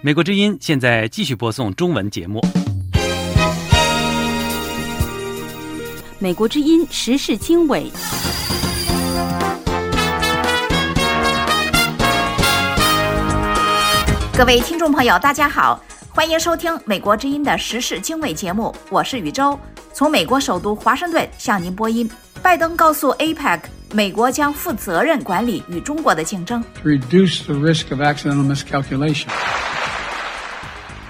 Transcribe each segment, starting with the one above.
美国之音现在继续播送中文节目。美国之音时事经纬，各位听众朋友，大家好，欢迎收听美国之音的时事经纬节目，我是宇宙，从美国首都华盛顿向您播音。拜登告诉 APEC，美国将负责任管理与中国的竞争。reduce the risk of accidental miscalculation.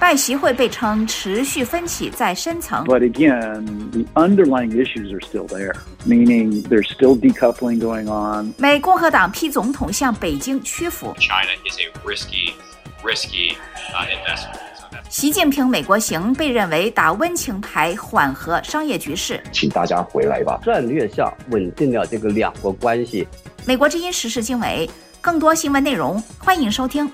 拜习会被称持续分歧在深层。But again, the underlying issues are still there, meaning there's still decoupling going on. 美共和党批总统向北京屈服。China is a risky, risky uh, investment. 习近平美国行被认为打温情牌，缓和商业局势。请大家回来吧。战略上稳定了这个两国关系。美国之音时事经纬，更多新闻内容，欢迎收听。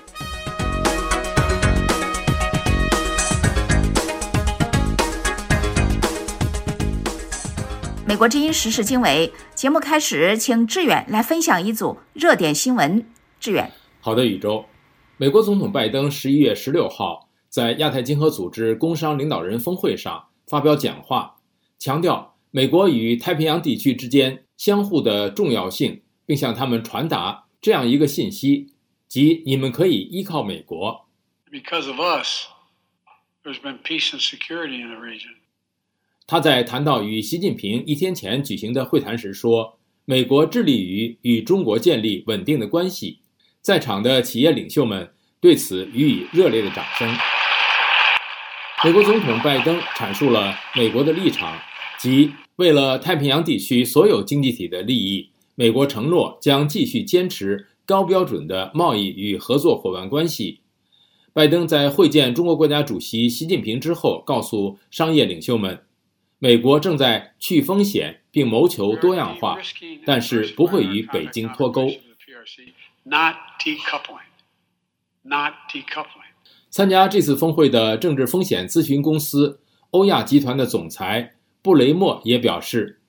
美国之音时事经纬节目开始，请志远来分享一组热点新闻。志远，好的，宇宙。美国总统拜登十一月十六号在亚太经合组织工商领导人峰会上发表讲话，强调美国与太平洋地区之间相互的重要性，并向他们传达这样一个信息，即你们可以依靠美国。Because of us, there's been peace and security in the region. 他在谈到与习近平一天前举行的会谈时说：“美国致力于与中国建立稳定的关系。”在场的企业领袖们对此予以热烈的掌声。美国总统拜登阐述了美国的立场，即为了太平洋地区所有经济体的利益，美国承诺将继续坚持高标准的贸易与合作伙伴关系。拜登在会见中国国家主席习近平之后，告诉商业领袖们。美国正在去风险并谋求多样化，但是不会与北京脱钩。Not decoupling. Not decoupling. 参加这次峰会的政治风险咨询公司欧亚集团的总裁布雷默也表示，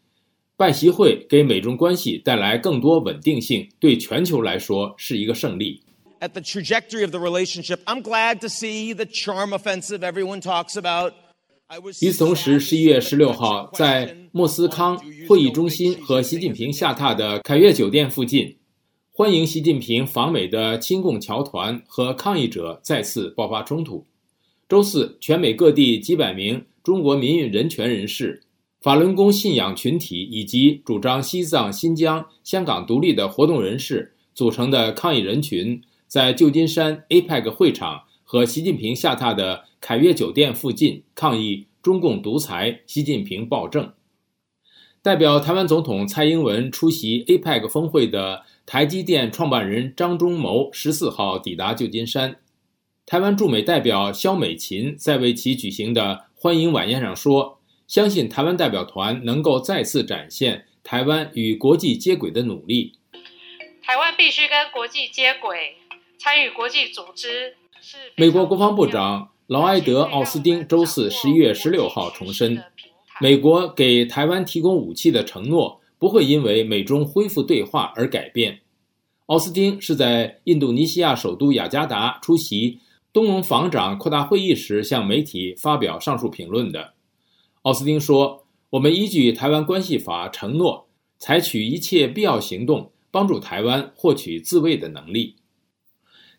拜习会给美中关系带来更多稳定性，对全球来说是一个胜利。At the trajectory of the relationship, I'm glad to see the charm offensive everyone talks about. 与此同时，十一月十六号，在莫斯康会议中心和习近平下榻的凯悦酒店附近，欢迎习近平访美的亲共侨团和抗议者再次爆发冲突。周四，全美各地几百名中国民运人权人士、法轮功信仰群体以及主张西藏、新疆、香港独立的活动人士组成的抗议人群，在旧金山 APEC 会场和习近平下榻的凯悦酒店附近抗议中共独裁、习近平暴政。代表台湾总统蔡英文出席 APEC 峰会的台积电创办人张忠谋十四号抵达旧金山。台湾驻美代表肖美琴在为其举行的欢迎晚宴上说：“相信台湾代表团能够再次展现台湾与国际接轨的努力。台湾必须跟国际接轨，参与国际组织。”美国国防部长劳埃德·奥斯汀周四十一月十六号重申，美国给台湾提供武器的承诺不会因为美中恢复对话而改变。奥斯汀是在印度尼西亚首都雅加达出席东盟防长扩大会议时向媒体发表上述评论的。奥斯汀说：“我们依据《台湾关系法》承诺，采取一切必要行动，帮助台湾获取自卫的能力。”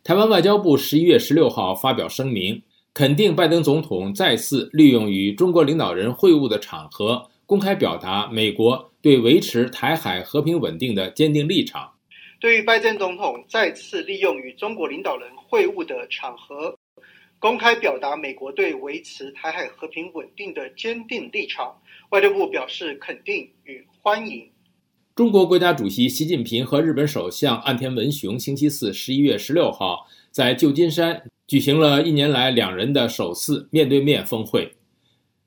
台湾外交部十一月十六号发表声明，肯定拜登总统再次利用与中国领导人会晤的场合，公开表达美国对维持台海和平稳定的坚定立场。对于拜登总统再次利用与中国领导人会晤的场合，公开表达美国对维持台海和平稳定的坚定立场，外交部表示肯定与欢迎。中国国家主席习近平和日本首相岸田文雄星期四十一月十六号在旧金山举行了一年来两人的首次面对面峰会，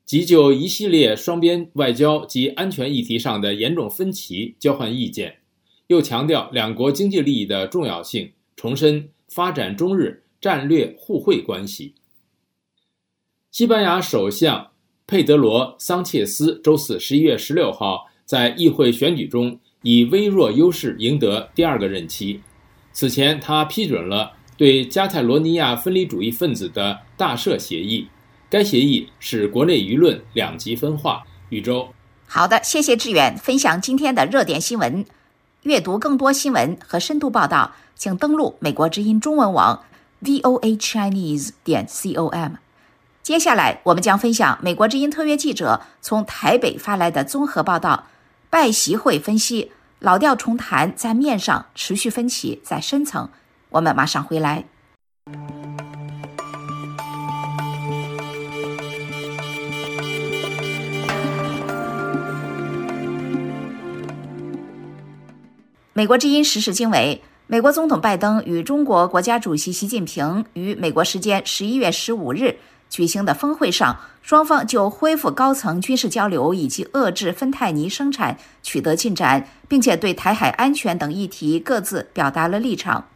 即就一系列双边外交及安全议题上的严重分歧交换意见，又强调两国经济利益的重要性，重申发展中日战略互惠关系。西班牙首相佩德罗·桑切斯周四十一月十六号。在议会选举中以微弱优势赢得第二个任期。此前，他批准了对加泰罗尼亚分离主义分子的大赦协议。该协议使国内舆论两极分化。宇宙，好的，谢谢志远分享今天的热点新闻。阅读更多新闻和深度报道，请登录美国之音中文网 voa chinese 点 com。接下来，我们将分享美国之音特约记者从台北发来的综合报道。拜习会分析，老调重弹在面上，持续分歧在深层。我们马上回来。美国之音时事经纬：美国总统拜登与中国国家主席习近平于美国时间十一月十五日举行的峰会上，双方就恢复高层军事交流以及遏制芬太尼生产取得进展，并且对台海安全等议题各自表达了立场。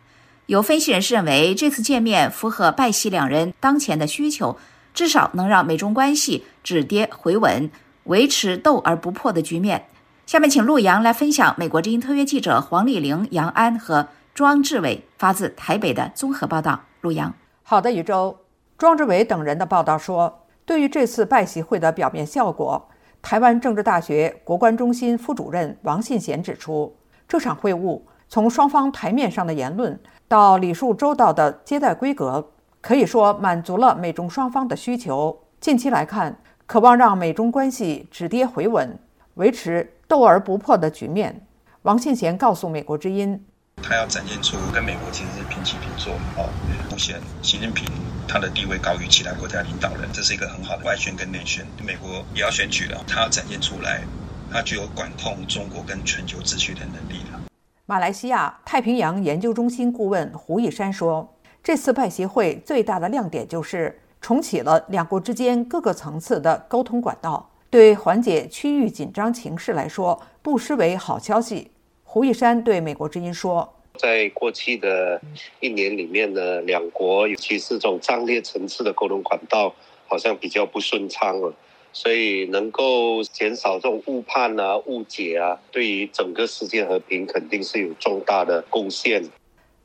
有分析人士认为，这次见面符合拜习两人当前的需求，至少能让美中关系止跌回稳，维持斗而不破的局面。下面请陆阳来分享美国之音特约记者黄丽玲、杨安和庄志伟发自台北的综合报道。陆阳，好的，宇宙。庄志伟等人的报道说，对于这次拜习会的表面效果，台湾政治大学国关中心副主任王信贤指出，这场会晤从双方台面上的言论到礼数周到的接待规格，可以说满足了美中双方的需求。近期来看，渴望让美中关系止跌回稳，维持。斗而不破的局面，王信贤告诉美国之音，他要展现出跟美国其实是平起平坐哦，目前习近平他的地位高于其他国家领导人，这是一个很好的外宣跟内宣。美国也要选举了，他要展现出来，他具有管控中国跟全球秩序的能力了。马来西亚太平洋研究中心顾问胡一山说，这次拜协会最大的亮点就是重启了两国之间各个层次的沟通管道。对缓解区域紧张情势来说，不失为好消息。胡一山对美国之音说：“在过去的一年里面呢，两国尤其是这种战略层次的沟通管道，好像比较不顺畅了。所以能够减少这种误判啊、误解啊，对于整个世界和平肯定是有重大的贡献。”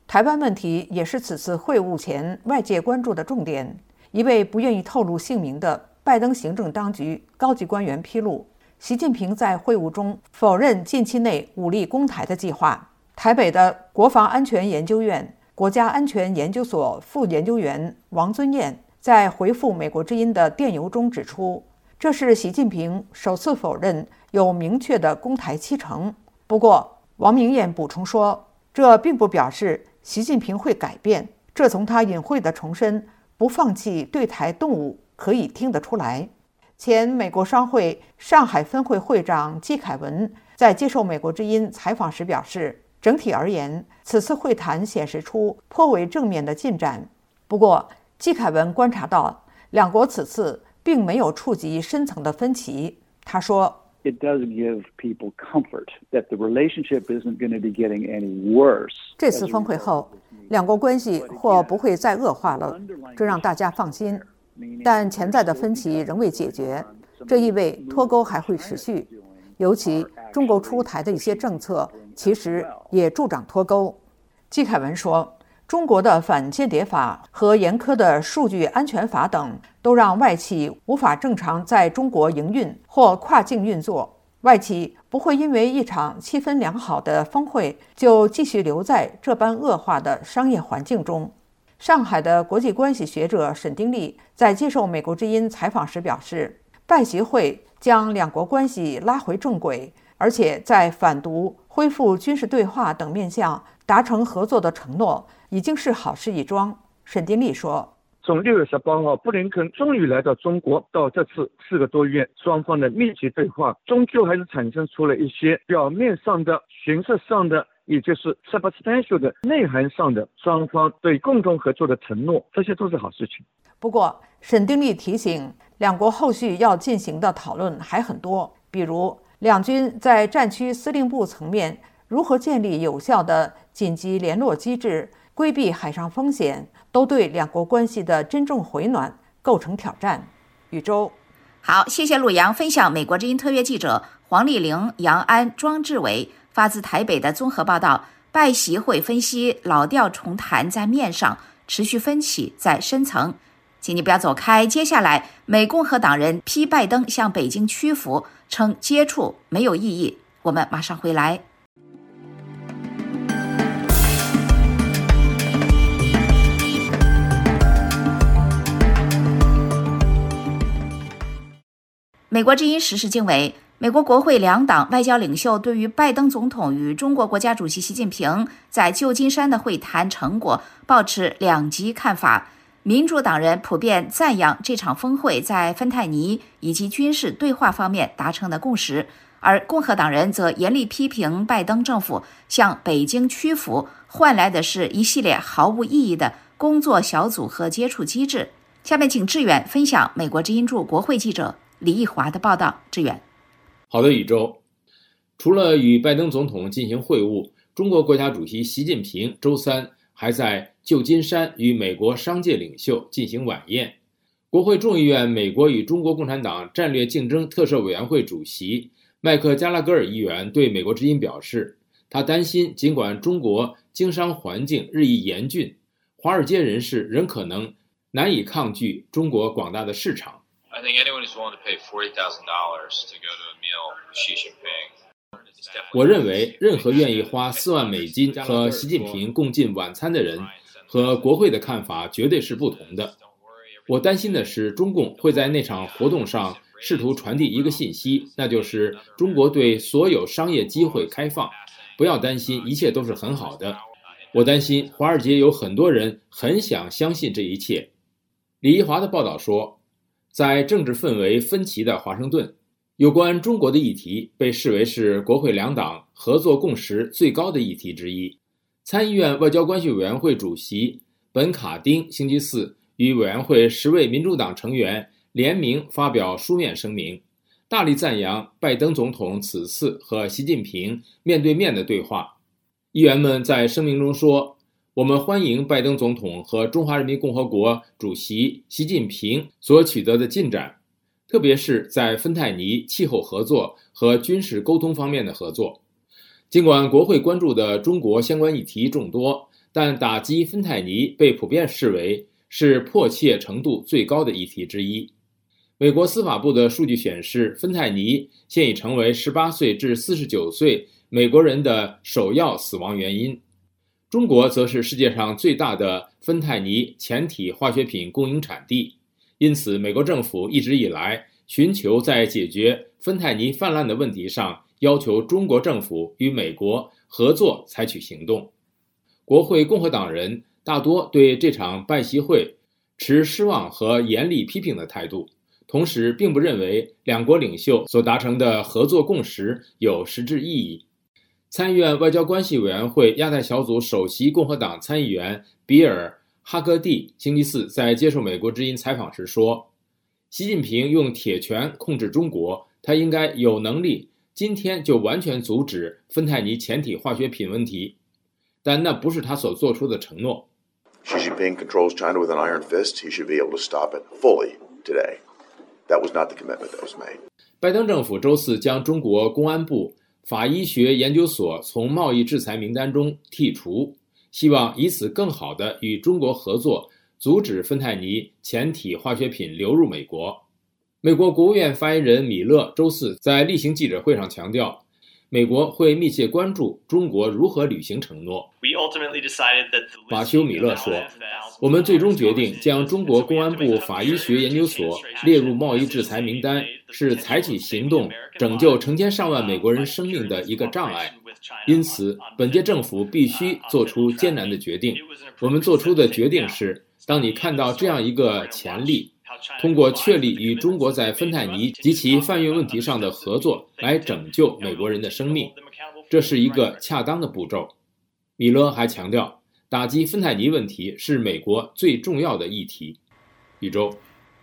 台湾问题也是此次会晤前外界关注的重点。一位不愿意透露姓名的。拜登行政当局高级官员披露，习近平在会晤中否认近期内武力攻台的计划。台北的国防安全研究院国家安全研究所副研究员王尊彦在回复美国之音的电邮中指出，这是习近平首次否认有明确的攻台七成。不过，王明彦补充说，这并不表示习近平会改变，这从他隐晦的重申不放弃对台动武。可以听得出来，前美国商会上海分会会长季凯文在接受美国之音采访时表示，整体而言，此次会谈显示出颇为正面的进展。不过，季凯文观察到，两国此次并没有触及深层的分歧。他说：“It does give people comfort that the relationship isn't going to be getting any worse。”这次峰会后，两国关系或不会再恶化了，这让大家放心。但潜在的分歧仍未解决，这意味脱钩还会持续。尤其中国出台的一些政策，其实也助长脱钩。季凯文说：“中国的反间谍法和严苛的数据安全法等，都让外企无法正常在中国营运或跨境运作。外企不会因为一场气氛良好的峰会，就继续留在这般恶化的商业环境中。”上海的国际关系学者沈丁立在接受美国之音采访时表示，拜习会将两国关系拉回正轨，而且在反毒、恢复军事对话等面向达成合作的承诺，已经是好事一桩。沈丁力说：“从六月十八号布林肯终于来到中国，到这次四个多月双方的密集对话，终究还是产生出了一些表面上的、形式上的。”也就是 substantial 的内涵上的双方对共同合作的承诺，这些都是好事情。不过，沈定力提醒，两国后续要进行的讨论还很多，比如两军在战区司令部层面如何建立有效的紧急联络机制，规避海上风险，都对两国关系的真正回暖构成挑战。宇宙，好，谢谢陆阳分享美国之音特约记者黄丽玲、杨安、庄志伟。发自台北的综合报道，拜习会分析老调重弹在面上，持续分歧在深层。请你不要走开，接下来美共和党人批拜登向北京屈服，称接触没有意义。我们马上回来。美国之音时事经纬：美国国会两党外交领袖对于拜登总统与中国国家主席习近平在旧金山的会谈成果保持两极看法。民主党人普遍赞扬这场峰会在芬太尼以及军事对话方面达成的共识，而共和党人则严厉批评拜登政府向北京屈服，换来的是一系列毫无意义的工作小组和接触机制。下面请志远分享美国之音驻国会记者。李义华的报道，志远。好的，宇宙。除了与拜登总统进行会晤，中国国家主席习近平周三还在旧金山与美国商界领袖进行晚宴。国会众议院美国与中国共产党战略竞争特设委员会主席麦克加拉格尔议员对美国之音表示，他担心，尽管中国经商环境日益严峻，华尔街人士仍可能难以抗拒中国广大的市场。I think anyone who's willing to pay forty thousand dollars to go to a meal with Xi Jinping. 我认为，任何愿意花四万美金和习近平共进晚餐的人，和国会的看法绝对是不同的。我担心的是，中共会在那场活动上试图传递一个信息，那就是中国对所有商业机会开放。不要担心，一切都是很好的。我担心，华尔街有很多人很想相信这一切。李一华的报道说。在政治氛围分歧的华盛顿，有关中国的议题被视为是国会两党合作共识最高的议题之一。参议院外交关系委员会主席本·卡丁星期四与委员会十位民主党成员联名发表书面声明，大力赞扬拜登总统此次和习近平面对面的对话。议员们在声明中说。我们欢迎拜登总统和中华人民共和国主席习近平所取得的进展，特别是在芬太尼气候合作和军事沟通方面的合作。尽管国会关注的中国相关议题众多，但打击芬太尼被普遍视为是迫切程度最高的议题之一。美国司法部的数据显示，芬太尼现已成为18岁至49岁美国人的首要死亡原因。中国则是世界上最大的芬太尼前体化学品供应产地，因此，美国政府一直以来寻求在解决芬太尼泛滥的问题上，要求中国政府与美国合作采取行动。国会共和党人大多对这场拜习会持失望和严厉批评的态度，同时并不认为两国领袖所达成的合作共识有实质意义。参议院外交关系委员会亚太小组首席共和党参议员比尔·哈格蒂星期四在接受美国之音采访时说：“习近平用铁拳控制中国，他应该有能力今天就完全阻止芬太尼前体化学品问题，但那不是他所做出的承诺。” Xi Jinping controls China with an iron fist. He should be able to stop it fully today. That was not the commitment that was made. 拜登政府周四将中国公安部。法医学研究所从贸易制裁名单中剔除，希望以此更好地与中国合作，阻止芬太尼前体化学品流入美国。美国国务院发言人米勒周四在例行记者会上强调，美国会密切关注中国如何履行承诺。马修·米勒说：“我们最终决定将中国公安部法医学研究所列入贸易制裁名单，是采取行动。”拯救成千上万美国人生命的一个障碍，因此本届政府必须做出艰难的决定。我们做出的决定是：当你看到这样一个潜力，通过确立与中国在芬太尼及其贩运问题上的合作来拯救美国人的生命，这是一个恰当的步骤。米勒还强调，打击芬太尼问题是美国最重要的议题。宇宙，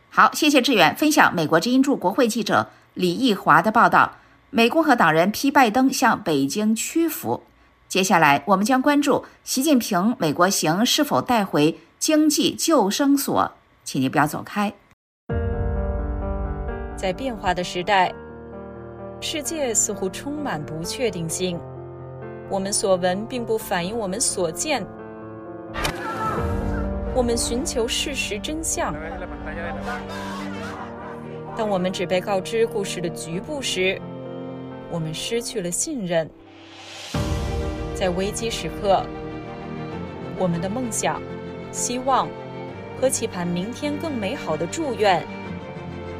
好，谢谢志远分享美国之音驻国会记者。李义华的报道：美共和党人批拜登向北京屈服。接下来，我们将关注习近平美国行是否带回经济救生索。请您不要走开。在变化的时代，世界似乎充满不确定性。我们所闻并不反映我们所见。我们寻求事实真相。当我们只被告知故事的局部时，我们失去了信任。在危机时刻，我们的梦想、希望和期盼明天更美好的祝愿，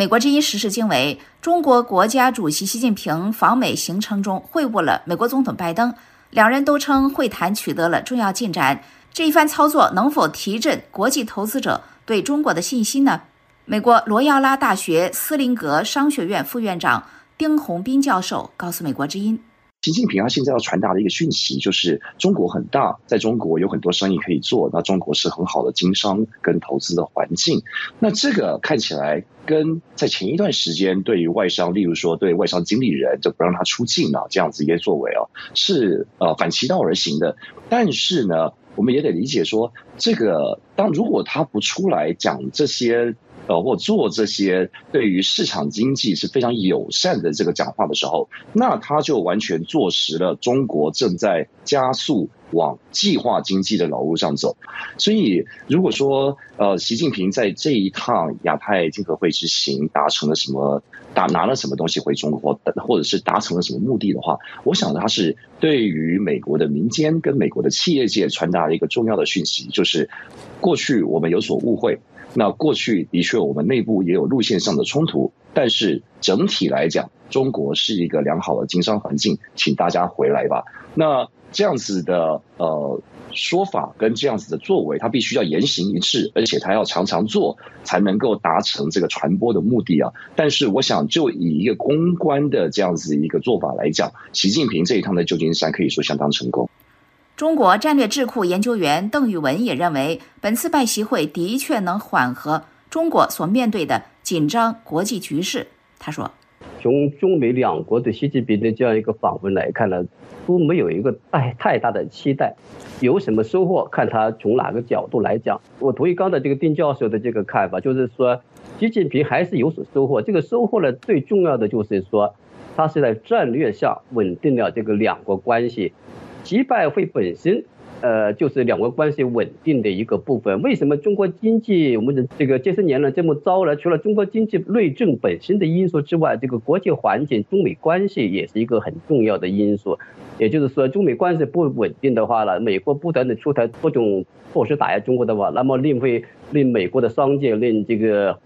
美国之音时事经纬：中国国家主席习近平访美行程中会晤了美国总统拜登，两人都称会谈取得了重要进展。这一番操作能否提振国际投资者？对中国的信心呢？美国罗亚拉大学斯林格商学院副院长丁宏斌教授告诉《美国之音》，习近平他现在要传达的一个讯息就是，中国很大，在中国有很多生意可以做，那中国是很好的经商跟投资的环境。那这个看起来跟在前一段时间对于外商，例如说对外商经理人就不让他出境啊，这样子一些作为啊，是呃反其道而行的。但是呢？我们也得理解说，这个当如果他不出来讲这些，呃，或做这些对于市场经济是非常友善的这个讲话的时候，那他就完全坐实了中国正在加速。往计划经济的老路上走，所以如果说呃，习近平在这一趟亚太经合会之行达成了什么，达拿了什么东西回中国，或者是达成了什么目的的话，我想他是对于美国的民间跟美国的企业界传达了一个重要的讯息，就是过去我们有所误会，那过去的确我们内部也有路线上的冲突，但是整体来讲，中国是一个良好的经商环境，请大家回来吧。那。这样子的呃说法跟这样子的作为，他必须要言行一致，而且他要常常做，才能够达成这个传播的目的啊。但是我想，就以一个公关的这样子一个做法来讲，习近平这一趟的旧金山可以说相当成功。中国战略智库研究员邓玉文也认为，本次拜习会的确能缓和中国所面对的紧张国际局势。他说。从中美两国对习近平的这样一个访问来看呢，都没有一个太太大的期待，有什么收获看他从哪个角度来讲。我同意刚才这个丁教授的这个看法，就是说习近平还是有所收获。这个收获呢，最重要的就是说，他是在战略上稳定了这个两国关系，击败会本身。呃，就是两国关系稳定的一个部分。为什么中国经济我们的这个这些年呢这么糟呢？除了中国经济内政本身的因素之外，这个国际环境、中美关系也是一个很重要的因素。也就是说，中美关系不稳定的话呢，美国不断的出台各种措施打压中国的话，那么令会令美国的商界、令这个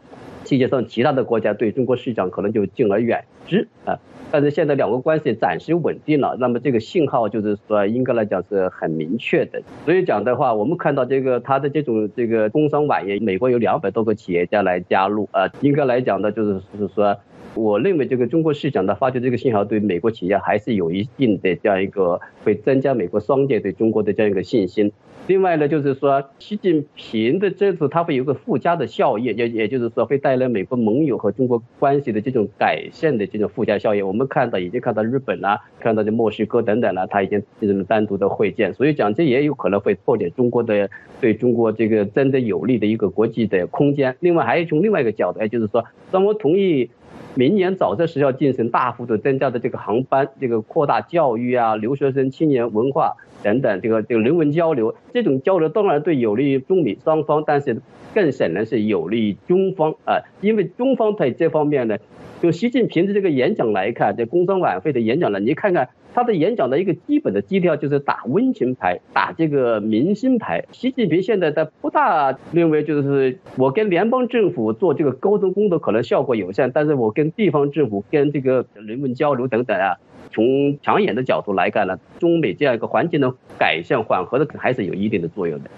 世界上其他的国家对中国市场可能就敬而远之啊。但是现在两国关系暂时稳定了，那么这个信号就是说，应该来讲是很明确的。所以讲的话，我们看到这个它的这种这个工商晚宴，美国有两百多个企业家来加入啊，应该来讲的就是是说，我认为这个中国市场的发出这个信号，对美国企业还是有一定的这样一个会增加美国商界对中国的这样一个信心。另外呢，就是说，习近平的这次他会有个附加的效应，也也就是说，会带来美国盟友和中国关系的这种改善的这种附加效应。我们看到已经看到日本啦，看到这墨西哥等等了，他已经这种单独的会见，所以讲这也有可能会拓展中国的对中国这个真的有利的一个国际的空间。另外，还有从另外一个角度，也就是说，双方同意。明年早些时候进行大幅度增加的这个航班，这个扩大教育啊、留学生、青年文化等等，这个这个人文交流，这种交流当然对有利于中美双方，但是更显然是有利于中方啊，因为中方在这方面呢，就习近平的这个演讲来看，这工商晚会的演讲呢，你看看。他的演讲的一个基本的基调就是打温情牌，打这个明星牌。习近平现在他不大认为，就是我跟联邦政府做这个沟通工作可能效果有限，但是我跟地方政府、跟这个人文交流等等啊，从长远的角度来看呢，中美这样一个环境的改善缓和的还是有一定的作用的。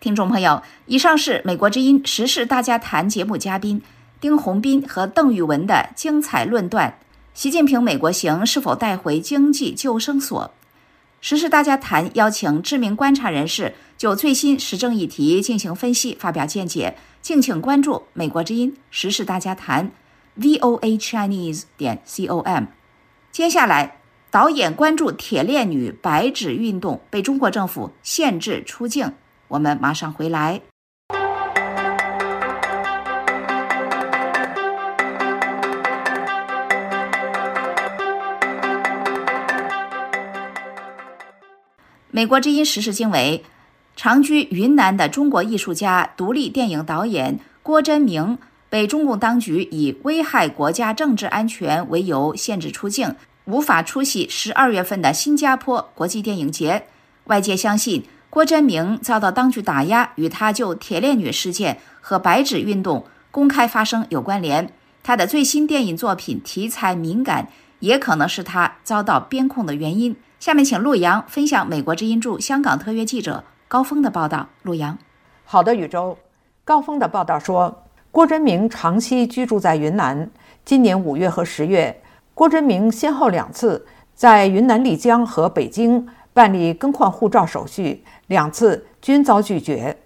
听众朋友，以上是美国之音时事大家谈节目嘉宾丁宏斌和邓宇文的精彩论断。习近平美国行是否带回经济救生索？时事大家谈邀请知名观察人士就最新时政议题进行分析、发表见解，敬请关注《美国之音时事大家谈》，voa chinese 点 com。接下来，导演关注铁链女白纸运动被中国政府限制出境，我们马上回来。美国之音时事经纬，长居云南的中国艺术家、独立电影导演郭真明被中共当局以危害国家政治安全为由限制出境，无法出席十二月份的新加坡国际电影节。外界相信，郭真明遭到当局打压，与他就铁链女事件和白纸运动公开发声有关联。他的最新电影作品题材敏感，也可能是他遭到边控的原因。下面请陆阳分享美国之音驻香港特约记者高峰的报道。陆阳，好的，宇宙。高峰的报道说，郭真明长期居住在云南。今年五月和十月，郭真明先后两次在云南丽江和北京办理更换护照手续，两次均遭拒绝。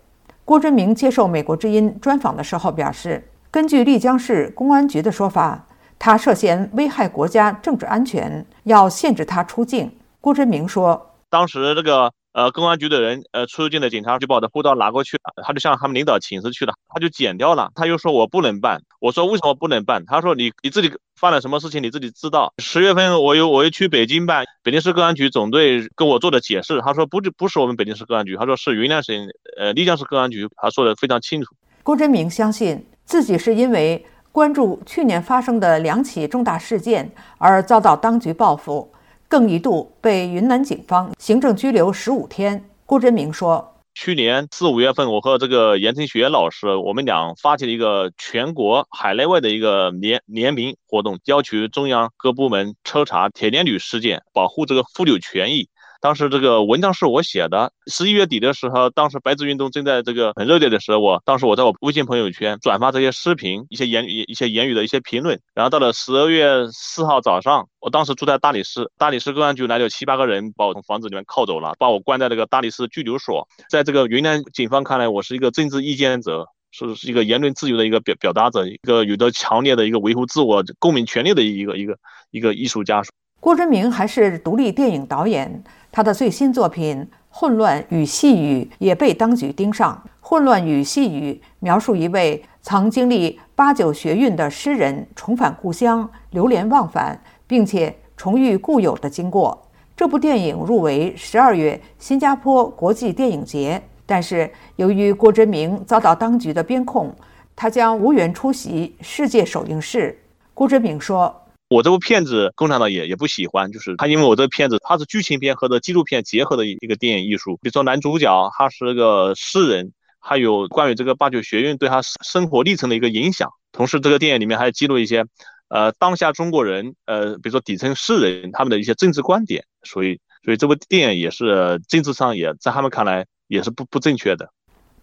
郭真明接受美国之音专访的时候表示，根据丽江市公安局的说法，他涉嫌危害国家政治安全，要限制他出境。郭真明说：“当时这个呃公安局的人呃出入境的警察就把我的护照拿过去了，他就向他们领导请示去了，他就剪掉了。他又说我不能办，我说为什么不能办？他说你你自己犯了什么事情你自己知道。十月份我又我又去北京办，北京市公安局总队跟我做的解释，他说不不是我们北京市公安局，他说是云南省呃丽江市公安局，他说的非常清楚。”郭真明相信自己是因为关注去年发生的两起重大事件而遭到当局报复。更一度被云南警方行政拘留十五天。郭真明说：“去年四五月份，我和这个严晨学老师，我们俩发起了一个全国海内外的一个联联名活动，要求中央各部门彻查铁链女事件，保护这个妇女权益。”当时这个文章是我写的。十一月底的时候，当时白纸运动正在这个很热烈的时候，我当时我在我微信朋友圈转发这些视频、一些言语、一些言语的一些评论。然后到了十二月四号早上，我当时住在大理市，大理市公安局来了七八个人，把我从房子里面铐走了，把我关在那个大理市拘留所。在这个云南警方看来，我是一个政治意见者，是是一个言论自由的一个表表达者，一个有着强烈的一个维护自我公民权利的一个一个一个艺术家。郭真明还是独立电影导演。他的最新作品《混乱与细雨》也被当局盯上。《混乱与细雨》描述一位曾经历八九学运的诗人重返故乡，流连忘返，并且重遇故友的经过。这部电影入围十二月新加坡国际电影节，但是由于郭真明遭到当局的边控，他将无缘出席世界首映式。郭真明说。我这部片子，共产党也也不喜欢，就是他，因为我这个片子，它是剧情片和这纪录片结合的一个电影艺术。比如说男主角他是个诗人，还有关于这个八九学运对他生活历程的一个影响。同时，这个电影里面还记录一些，呃，当下中国人，呃，比如说底层诗人他们的一些政治观点。所以，所以这部电影也是政治上也在他们看来也是不不正确的。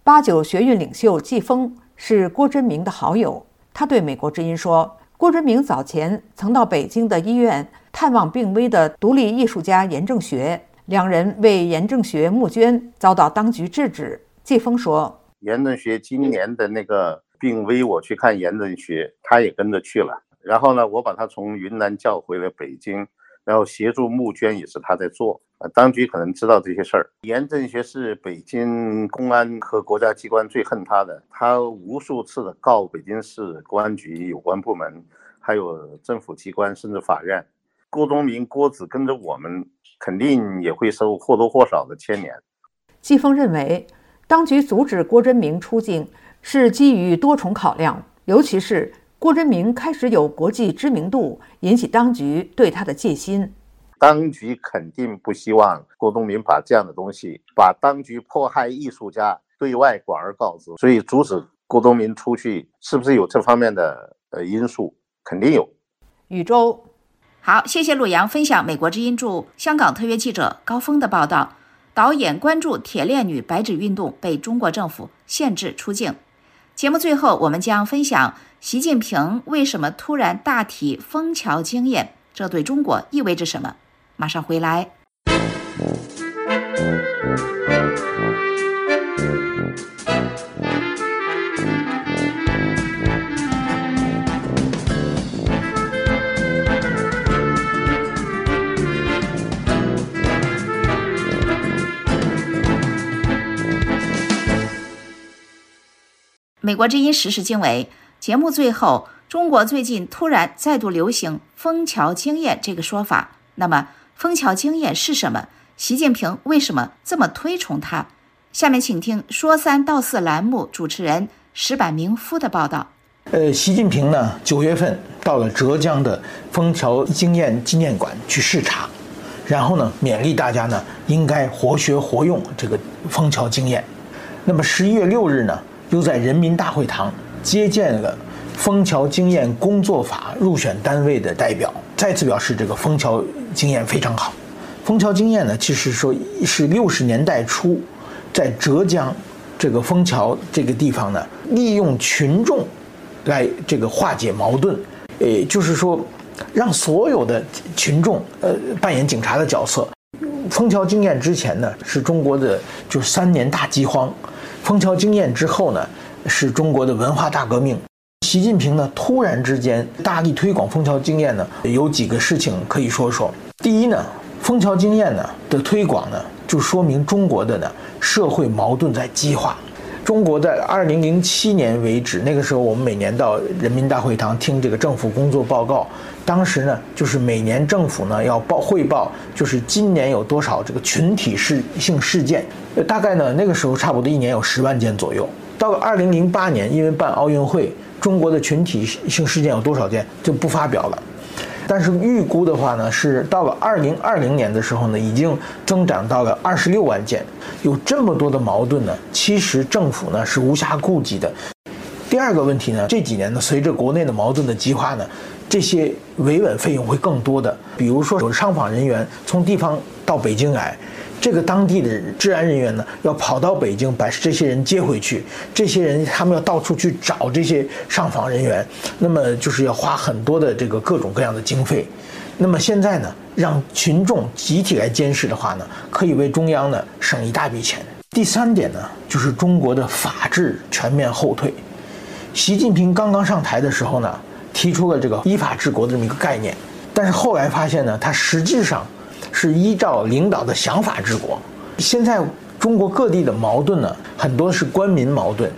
八九学运领袖季风是郭真明的好友，他对美国之音说。郭春明早前曾到北京的医院探望病危的独立艺术家严正学，两人为严正学募捐，遭到当局制止。季峰说：“严正学今年的那个病危，我去看严正学，他也跟着去了。然后呢，我把他从云南叫回了北京，然后协助募捐也是他在做。啊，当局可能知道这些事儿。严正学是北京公安和国家机关最恨他的，他无数次的告北京市公安局有关部门，还有政府机关，甚至法院。郭宗明、郭子跟着我们，肯定也会受或多或少的牵连。季风认为，当局阻止郭真明出境是基于多重考量，尤其是郭真明开始有国际知名度，引起当局对他的戒心。当局肯定不希望郭冬明把这样的东西，把当局迫害艺术家对外广而告之，所以阻止郭冬明出去，是不是有这方面的呃因素？肯定有。宇宙，好，谢谢陆阳分享美国之音驻香港特约记者高峰的报道。导演关注铁链女白纸运动被中国政府限制出境。节目最后，我们将分享习近平为什么突然大提枫桥经验，这对中国意味着什么？马上回来。美国之音时事经纬节目最后，中国最近突然再度流行“枫桥经验”这个说法。那么，枫桥经验是什么？习近平为什么这么推崇它？下面请听“说三道四”栏目主持人石板明夫的报道。呃，习近平呢，九月份到了浙江的枫桥经验纪念馆去视察，然后呢，勉励大家呢，应该活学活用这个枫桥经验。那么十一月六日呢？又在人民大会堂接见了枫桥经验工作法入选单位的代表，再次表示这个枫桥经验非常好。枫桥经验呢，其实说是六十年代初在浙江这个枫桥这个地方呢，利用群众来这个化解矛盾，呃，就是说让所有的群众呃扮演警察的角色。枫桥经验之前呢，是中国的就三年大饥荒。枫桥经验之后呢，是中国的文化大革命。习近平呢，突然之间大力推广枫桥经验呢，有几个事情可以说说。第一呢，枫桥经验呢的推广呢，就说明中国的呢社会矛盾在激化。中国在二零零七年为止，那个时候我们每年到人民大会堂听这个政府工作报告，当时呢就是每年政府呢要报汇报，就是今年有多少这个群体事性事件。大概呢，那个时候差不多一年有十万件左右。到了二零零八年，因为办奥运会，中国的群体性事件有多少件就不发表了。但是预估的话呢，是到了二零二零年的时候呢，已经增长到了二十六万件。有这么多的矛盾呢，其实政府呢是无暇顾及的。第二个问题呢，这几年呢，随着国内的矛盾的激化呢，这些维稳费用会更多的。比如说有上访人员从地方到北京来。这个当地的治安人员呢，要跑到北京把这些人接回去。这些人他们要到处去找这些上访人员，那么就是要花很多的这个各种各样的经费。那么现在呢，让群众集体来监视的话呢，可以为中央呢省一大笔钱。第三点呢，就是中国的法治全面后退。习近平刚刚上台的时候呢，提出了这个依法治国的这么一个概念，但是后来发现呢，他实际上。是依照领导的想法治国。现在中国各地的矛盾呢，很多是官民矛盾。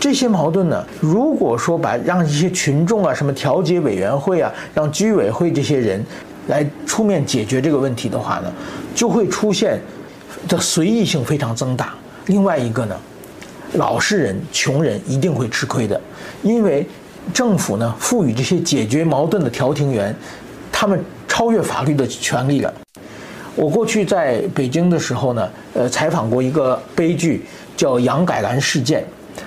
这些矛盾呢，如果说把让一些群众啊，什么调解委员会啊，让居委会这些人来出面解决这个问题的话呢，就会出现的随意性非常增大。另外一个呢，老实人、穷人一定会吃亏的，因为政府呢赋予这些解决矛盾的调停员，他们超越法律的权利了。我过去在北京的时候呢，呃，采访过一个悲剧，叫杨改兰事件。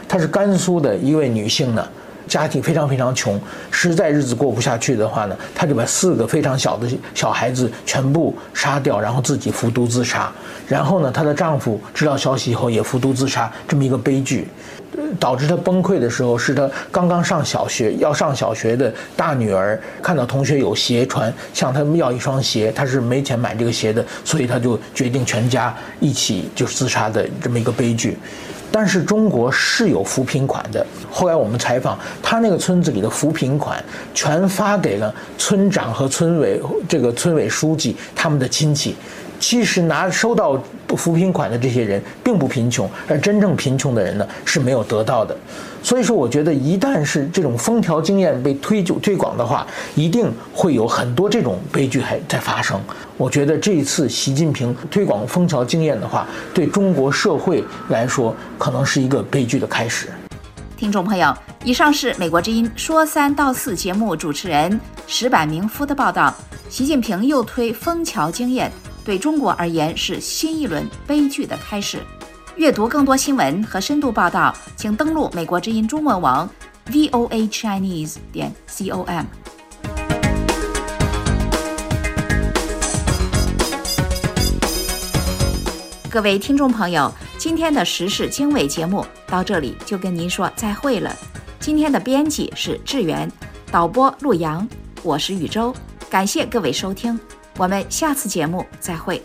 她是甘肃的一位女性呢，家庭非常非常穷，实在日子过不下去的话呢，她就把四个非常小的小孩子全部杀掉，然后自己服毒自杀。然后呢，她的丈夫知道消息以后也服毒自杀，这么一个悲剧。导致她崩溃的时候，是她刚刚上小学，要上小学的大女儿看到同学有鞋穿，向他们要一双鞋，她是没钱买这个鞋的，所以她就决定全家一起就自杀的这么一个悲剧。但是中国是有扶贫款的，后来我们采访他那个村子里的扶贫款，全发给了村长和村委这个村委书记他们的亲戚。其实拿收到扶贫款的这些人并不贫穷，而真正贫穷的人呢是没有得到的。所以说，我觉得一旦是这种封条经验被推就推广的话，一定会有很多这种悲剧还在发生。我觉得这一次习近平推广封条经验的话，对中国社会来说可能是一个悲剧的开始。听众朋友，以上是美国之音说三道四节目主持人石柏明夫的报道。习近平又推枫桥经验。对中国而言是新一轮悲剧的开始。阅读更多新闻和深度报道，请登录美国之音中文网 voa chinese 点 com。各位听众朋友，今天的时事经纬节目到这里就跟您说再会了。今天的编辑是志源，导播陆阳，我是宇宙，感谢各位收听。我们下次节目再会。